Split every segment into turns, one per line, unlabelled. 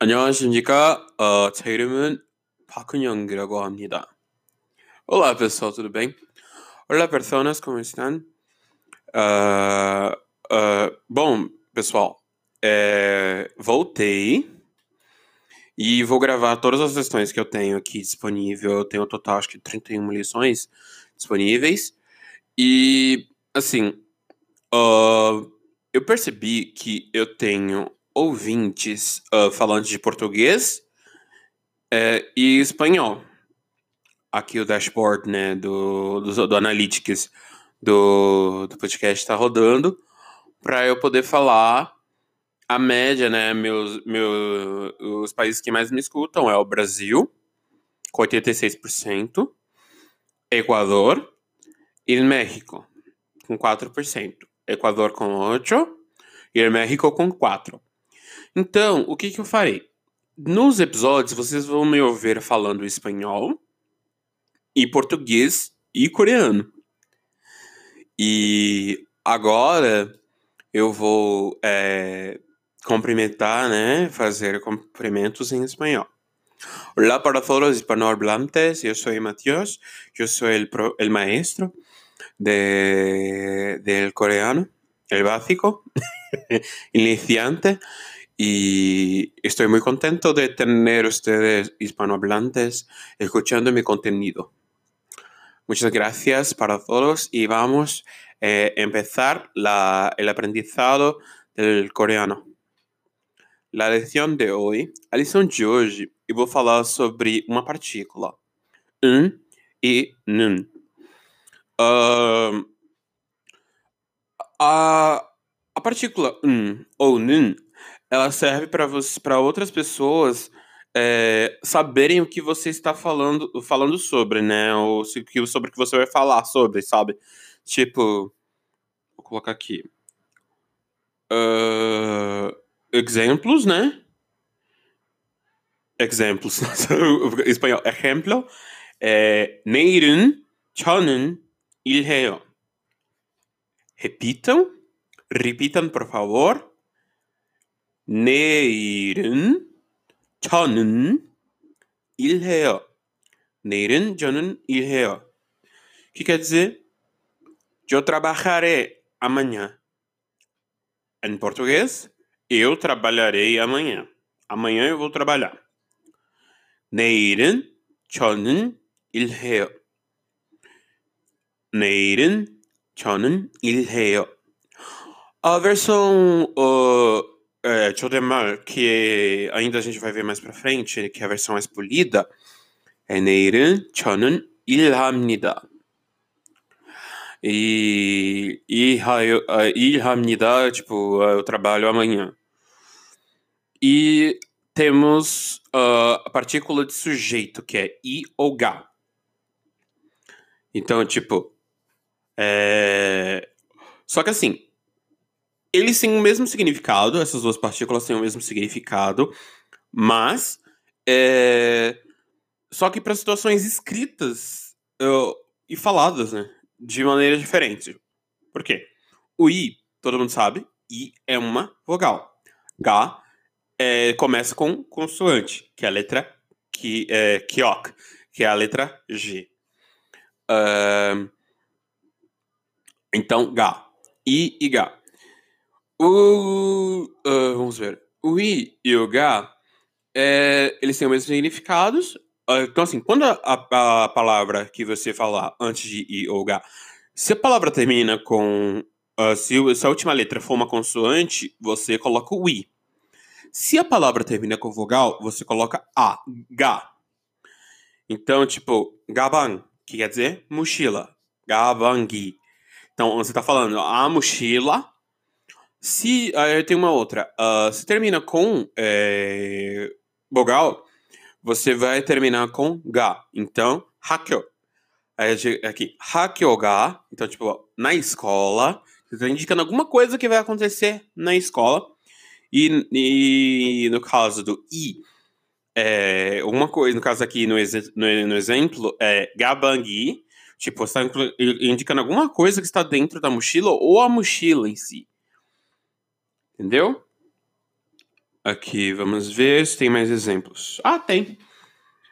안녕하십니까? 어, 제 이름은 박은영이라고 합니다. Olá, pessoal, tudo bem? Olá, personas, como estão? Uh, uh, bom, pessoal, é, voltei e vou gravar todas as lições que eu tenho aqui disponível. Eu tenho um total, acho que 31 lições disponíveis. E, assim, uh, eu percebi que eu tenho ouvintes uh, falantes de português é, e espanhol. Aqui o dashboard né, do, do, do Analytics do, do podcast está rodando para eu poder falar a média, né? Meus, meus, os países que mais me escutam é o Brasil, com 86%, Equador e México, com 4%. Equador com 8% e México com 4%. Então, o que, que eu farei? Nos episódios, vocês vão me ouvir falando espanhol, e português e coreano. E agora eu vou é, cumprimentar, né? Fazer cumprimentos em espanhol. Hola para todos hispanohablantes, soy Matías, yo soy el, pro, el maestro de, del coreano, el básico, iniciante. Y estoy muy contento de tener ustedes hispanohablantes escuchando mi contenido. Muchas gracias para todos y vamos a eh, empezar la, el aprendizado del coreano. La lección de hoy, a lição de hoje, eu vou falar sobre uma partícula, um e nun. Uh, a, a partícula um ou nun ela serve para outras pessoas é, saberem o que você está falando, falando sobre, né? Ou se, sobre o que você vai falar sobre, sabe? Tipo, vou colocar aqui. Uh, exemplos, né? Exemplos. espanhol. Exemplo. É, 내일은 저는 일해요. Repitam. Repitam, por favor. 내일은 저는 일해요. 내일은 저는 일해요. Que quer dizer, eu trabalharei amanhã. Em português, eu trabalharei amanhã. Amanhã eu vou trabalhar. 내일은 저는 일해요. 내일은 저는 일해요. A versão uh, é, To que eh, ainda a gente vai ver mais pra frente, que é a versão mais polida, é Neiran chonun Ilhamnida. E eh, Ilhamnida, tipo, é, eu trabalho amanhã. E temos uh, a partícula de sujeito, que é I ou Ga. Então, tipo. É... Só que assim, eles têm o mesmo significado, essas duas partículas têm o mesmo significado, mas é... só que para situações escritas uh, e faladas, né, de maneira diferente. Por quê? O i, todo mundo sabe, i é uma vogal. Ga é, começa com consoante, que é a letra que é kiok, que é a letra G. Uh, então, ga. I e ga. O. Uh, vamos ver. O i e o ga, é, eles têm os mesmos significados. Uh, então, assim, quando a, a, palavra que você falar antes de i ou ga, se a palavra termina com. Uh, se, se, a última letra for uma consoante, você coloca o i. Se a palavra termina com vogal, você coloca a, ga. Então, tipo, gaban, que quer dizer mochila. Gabangi. Então, você está falando a mochila se. Uh, tem uma outra. Uh, se termina com é, vogal, você vai terminar com ga. Então, hakyo. Aqui, hakyo ga. Então, tipo, na escola. Você está indicando alguma coisa que vai acontecer na escola. E, e no caso do i, é, uma coisa, no caso aqui no, no, no exemplo, é gabangi. Tipo, você está indicando alguma coisa que está dentro da mochila ou a mochila em si. Entendeu? aqui, vamos ver se tem mais exemplos. Ah, tem.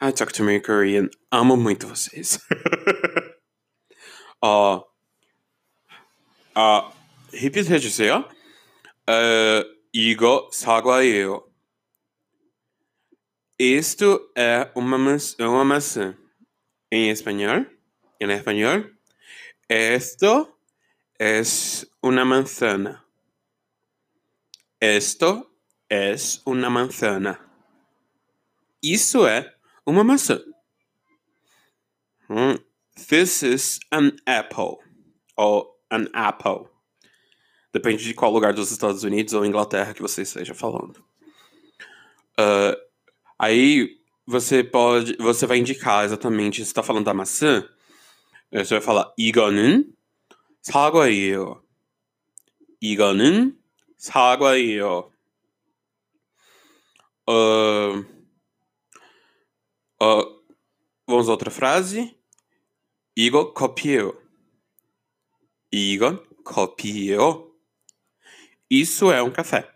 I talk to me Korean. Amo muito vocês. 어, 아, repeat 해주세요. 어, 이거 사과예요. Isto é uma, maçã, uma maçã. Em espanhol, em espanhol, esto es una manzana. Esto es una manzana. Isso é uma maçã. Hmm. This is an apple. Ou an apple. Depende de qual lugar dos Estados Unidos ou Inglaterra que você esteja falando. Uh, aí você pode. Você vai indicar exatamente se está falando da maçã. Você vai falar 이거는 사과예요. 이거는 Hagway och uh, uh, vamos outra frase. Igor copiou. Igor copiou. Isso é um café.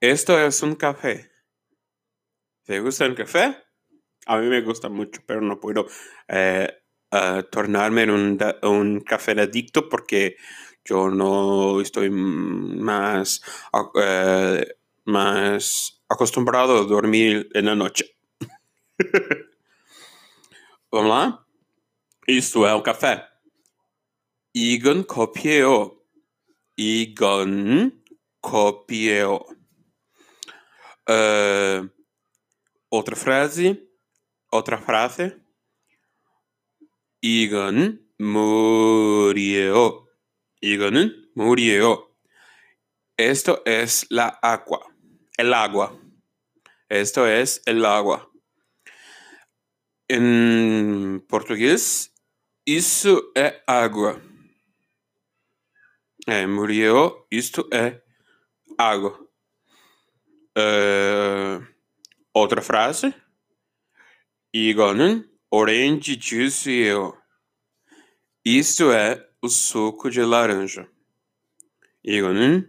Esto es un café. ¿Te gusta el café? A mí me gusta mucho, pero no puedo eh, eh, tornarme en un, un café adicto porque yo no estoy más, eh, más acostumbrado a dormir en la noche. Vamos lá? Isto é um café. Igon copiou. Igon copiou. Uh, eh, frase. Outra frase. Igon murió. 이에요. 이거는 물이에요. Esto es la agua. El agua. Esto es el agua. En português, isso é água. É, Muriel, isto é água. Uh, outra frase. 이거는 orange juice예요. Isto é o suco de laranja. Igonin,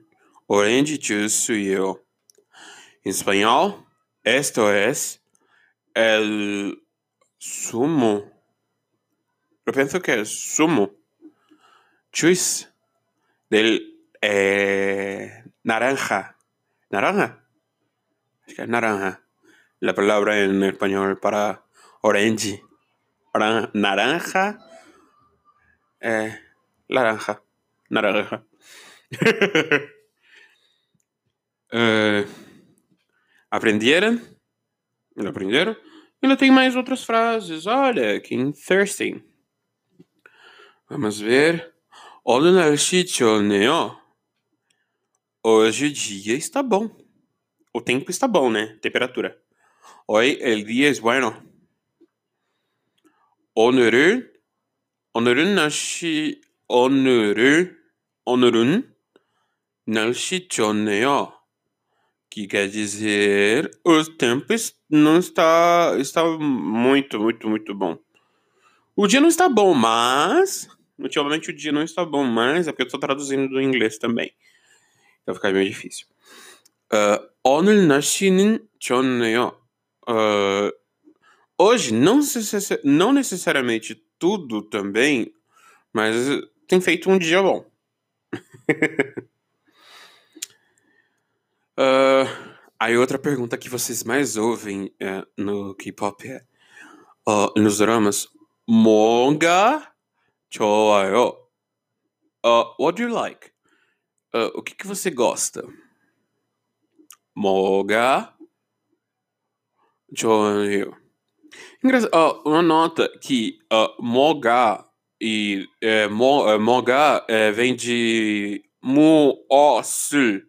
orange juice yo. Em espanhol, esto es el sumo. Eu penso que é sumo. Juice del eh, naranja. ¿Naranja? Es que é naranja. La palavra em espanhol para orange. Naranja. Eh, naranja. Naranja. uh, aprendieron? ¿Lo aprendieron? Ainda tem mais outras frases. Olha, que interesting. Vamos ver. 오늘 날씨 좋네요. Hoje o dia está bom. O tempo está bom, né? Temperatura. Hoy el día es bueno. 오늘은 오늘은 날씨 오늘을 오늘은 날씨 좋네요. Que quer dizer o tempo não está está muito muito muito bom. O dia não está bom, mas ultimamente o dia não está bom, mas é porque eu estou traduzindo do inglês também. Então fica meio difícil. Uh, 오늘 날씨는 좋네요. Uh, hoje, não, necess não necessariamente tudo também, mas tem feito um dia bom. uh, aí outra pergunta que vocês mais ouvem uh, no K-pop é uh, nos dramas 뭐가 좋아요? Uh, what do you like? Uh, o que, que você gosta? 뭐가 좋아요? Engraçado, uh, uma nota que uh, moga e é, mon, é, mongá é, vem de muosu,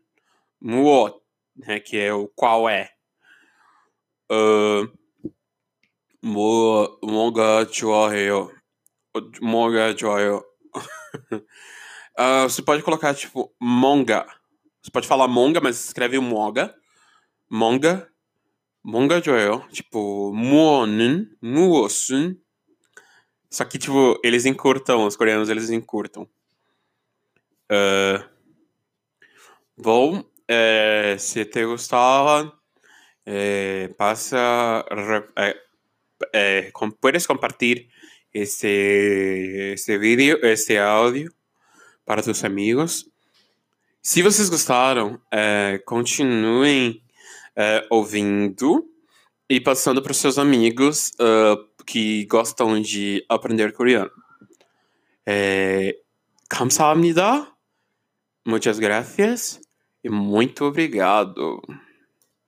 muo, né, que é o qual é. Uh, mo, monga chuoheo. Monga chuoheo. uh, ah, você pode colocar, tipo, monga. Você pode falar monga, mas escreve monga. Monga. Monga joel. Tipo, muonun, muosun. Só que, tipo, eles encurtam, os coreanos, eles encurtam. Uh, bom, eh, se te gustaba, eh, pasa, re- eh, eh, com- puedes compartir este, este vídeo, este áudio para tus amigos. Se vocês gostaram, continuem ouvindo e passando para os seus amigos ah, que gostam de aprender coreano. Eh, 감사합니다. Muitas gracias e muito obrigado.